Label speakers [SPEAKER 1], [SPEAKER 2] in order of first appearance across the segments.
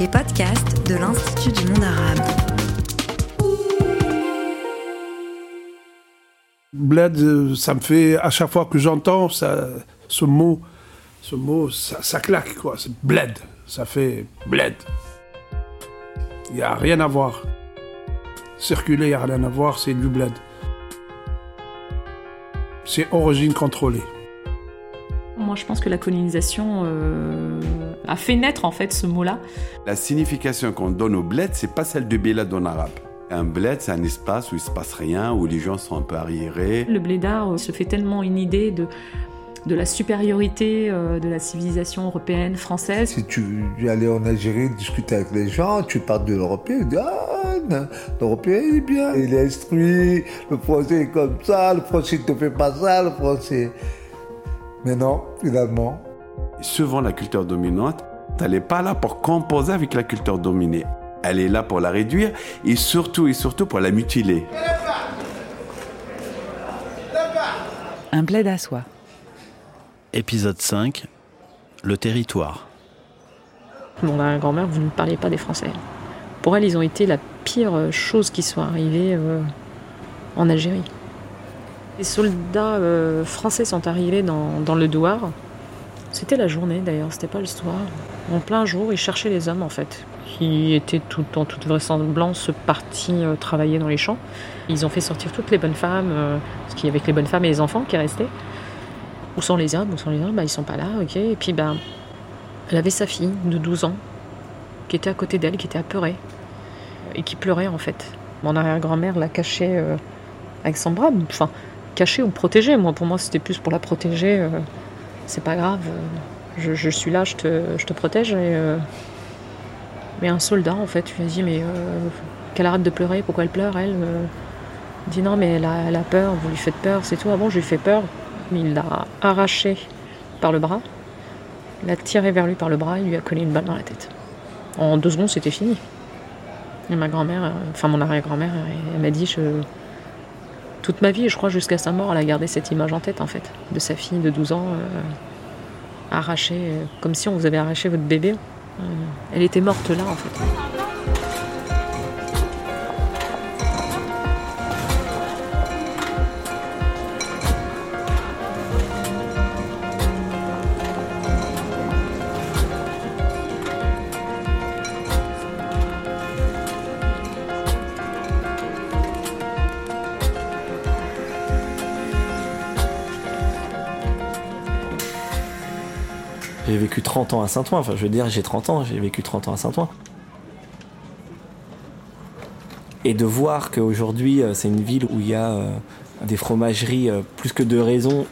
[SPEAKER 1] les podcasts de l'Institut du monde arabe.
[SPEAKER 2] Bled, euh, ça me fait, à chaque fois que j'entends ce mot, ce mot, ça, ça claque, quoi. C'est bled. Ça fait bled. Il n'y a rien à voir. Circuler, il n'y a rien à voir, c'est du bled. C'est origine contrôlée.
[SPEAKER 3] Moi, je pense que la colonisation euh, a fait naître en fait ce mot-là.
[SPEAKER 4] La signification qu'on donne au bled, c'est pas celle de Bélad en arabe. Un bled, c'est un espace où il se passe rien, où les gens sont un peu arriérés.
[SPEAKER 3] Le blédard euh, se fait tellement une idée de, de la supériorité euh, de la civilisation européenne, française.
[SPEAKER 5] Si tu allais en Algérie discuter avec les gens, tu parles de l'européen, tu dis Ah, l'européen il est bien, il est instruit, le français est comme ça, le français ne te fait pas ça, le français. Mais non, finalement.
[SPEAKER 4] Souvent, la culture dominante, elle n'est pas là pour composer avec la culture dominée. Elle est là pour la réduire et surtout et surtout pour la mutiler.
[SPEAKER 6] Un bled à soi. Épisode 5 Le territoire.
[SPEAKER 3] Mon grand-mère, vous ne parliez pas des Français. Pour elle, ils ont été la pire chose qui soit arrivée euh, en Algérie. Les soldats euh, français sont arrivés dans, le douar. C'était la journée d'ailleurs, c'était pas le soir. En plein jour, ils cherchaient les hommes en fait, qui étaient tout, en toute vraisemblance partis euh, travailler dans les champs. Ils ont fait sortir toutes les bonnes femmes, euh, parce qu'il y avait que les bonnes femmes et les enfants qui restaient. Où sont les hommes Où sont les hommes? Bah, Ils sont pas là, ok. Et puis ben, elle avait sa fille de 12 ans, qui était à côté d'elle, qui était apeurée, et qui pleurait en fait. Mon arrière-grand-mère l'a cachée avec son bras. Enfin, cacher ou protéger. Moi, pour moi, c'était plus pour la protéger. Euh, c'est pas grave. Euh, je, suis là, je te, je te protège. Et, euh, mais un soldat, en fait, lui a dit Mais qu'elle arrête de pleurer. Pourquoi elle pleure, elle dit Non, mais elle a, peur. Vous lui faites peur. C'est tout. Avant, je lui fais peur. Mais il l'a arraché par le bras. Il l'a tiré vers lui par le bras. Il lui a collé une balle dans la tête. En deux secondes, c'était fini. Et ma grand-mère, enfin mon arrière-grand-mère, elle m'a dit je, toute ma vie, je crois jusqu'à sa mort, elle a gardé cette image en tête en fait, de sa fille de 12 ans euh, arrachée, euh, comme si on vous avait arraché votre bébé. Euh, elle était morte là en fait.
[SPEAKER 7] J'ai vécu 30 ans à Saint-Ouen. Enfin, je veux dire, j'ai 30 ans, j'ai vécu 30 ans à Saint-Ouen. Et de voir qu'aujourd'hui, euh, c'est une ville où il y a euh, des fromageries euh, plus que de raisons,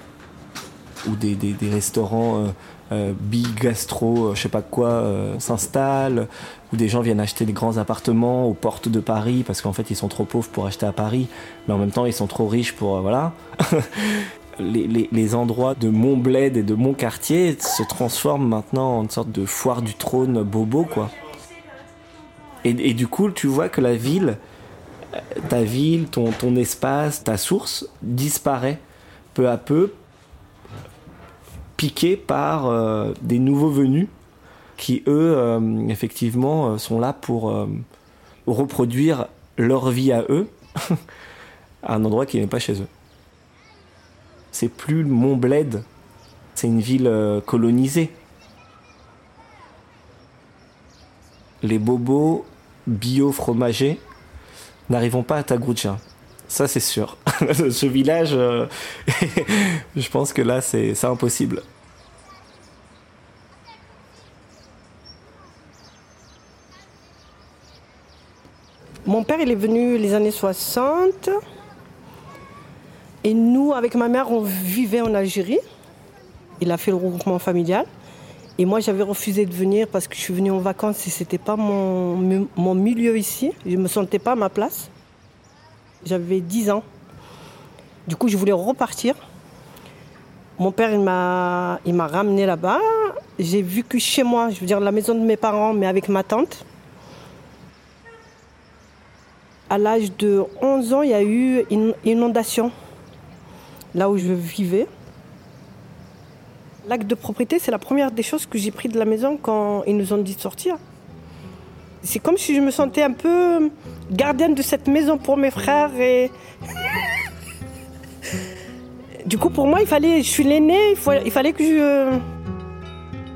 [SPEAKER 7] où des, restaurants bi-gastro, je sais pas quoi, s'installent, où des gens viennent acheter des grands appartements aux portes de Paris parce qu'en fait ils sont trop pauvres pour acheter à Paris, mais en même temps ils sont trop riches pour. voilà. les, endroits de mon bled et de mon quartier se transforment maintenant en une sorte de foire du trône bobo, quoi. Et, du coup, tu vois que la ville, ta ville, ton, espace, ta source disparaît peu à peu, piqué par euh, des nouveaux venus qui, eux, euh, effectivement, euh, sont là pour reproduire leur vie à eux, à un endroit qui n'est pas chez eux c'est plus mon bled, c'est une ville euh, colonisée. Les bobos bio-fromagers n'arriveront pas à Tagroucha. Ça, c'est sûr. Ce village, euh, je pense que là, c'est impossible.
[SPEAKER 8] Mon père, il est venu les années 60. Et nous, avec ma mère, on vivait en Algérie. Il a fait le regroupement familial. Et moi, j'avais refusé de venir parce que je suis venue en vacances et ce n'était pas mon, mon, milieu ici. Je ne me sentais pas à ma place. J'avais 10 ans. Du coup, je voulais repartir. Mon père, il m'a, il m'a ramené là-bas. J'ai vécu chez moi, je veux dire la maison de mes parents, mais avec ma tante. À l'âge de 11 ans, il y a eu une inondation là où je vivais. L'acte de propriété, c'est la première des choses que j'ai pris de la maison quand ils nous ont dit de sortir. C'est comme si je me sentais un peu gardienne de cette maison pour mes frères et du coup pour moi il fallait, je suis l'aîné, il, fallait que je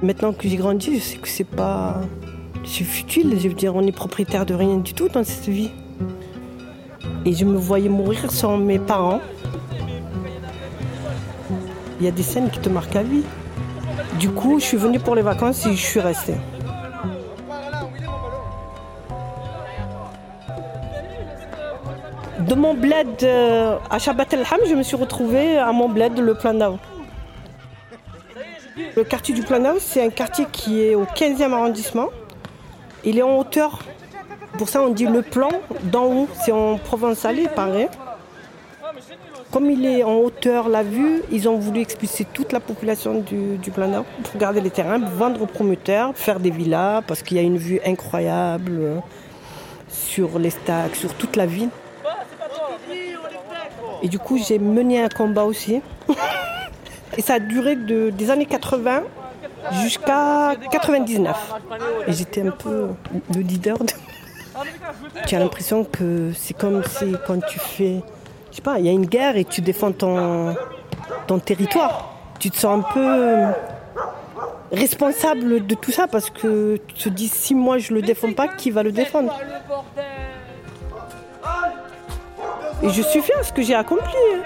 [SPEAKER 8] Maintenant que j'ai grandi, je sais que c'est pas. C'est futile, je veux dire, on est propriétaire de rien du tout dans cette vie. Et je me voyais mourir sans mes parents. Il y a des scènes qui te marquent à vie. Du coup, je suis venue pour les vacances et je suis restée. De mon bled euh, à Shabbat el-Ham, je me suis retrouvée à mon bled, le Planao. Le quartier du Planao, c'est un quartier qui est au 15e arrondissement. Il est en hauteur. Pour ça, on dit le plan d'en haut. C'est en provençal, il paraît. Comme il est en hauteur, la vue, ils ont voulu expulser toute la population du, du Planao pour garder les terrains, vendre aux promoteurs, faire des villas, parce qu'il y a une vue incroyable sur les stacks, sur toute la ville. Et du coup, j'ai mené un combat aussi. Et ça a duré de, des années 80 jusqu'à 99. Et j'étais un peu le leader. De... tu as l'impression que c'est comme si quand tu fais. Je sais pas, il y a une guerre et tu défends ton, ton territoire. Tu te sens un peu responsable de tout ça parce que tu te dis si moi je le défends pas, qui va le défendre? Et je suis fière de ce que j'ai accompli. Hein.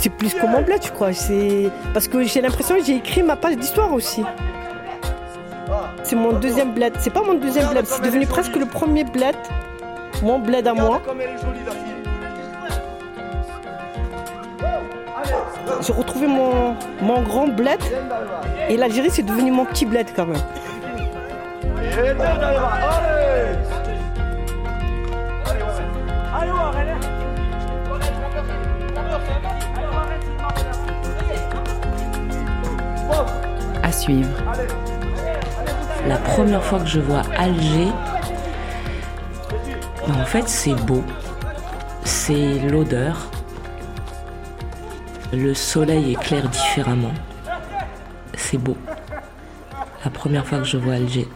[SPEAKER 8] c'est plus que mon bled, je crois. Parce que j'ai l'impression que j'ai écrit ma page d'histoire aussi. C'est mon deuxième bled. C'est pas mon deuxième bled, c'est devenu presque le premier bled. Mon bled à moi. J'ai retrouvé mon, mon grand bled et l'Algérie c'est devenu mon petit bled quand même.
[SPEAKER 9] À suivre. La première fois que je vois Alger, ben, en fait c'est beau. C'est l'odeur. Le soleil éclaire différemment. C'est beau. La première fois que je vois Alger.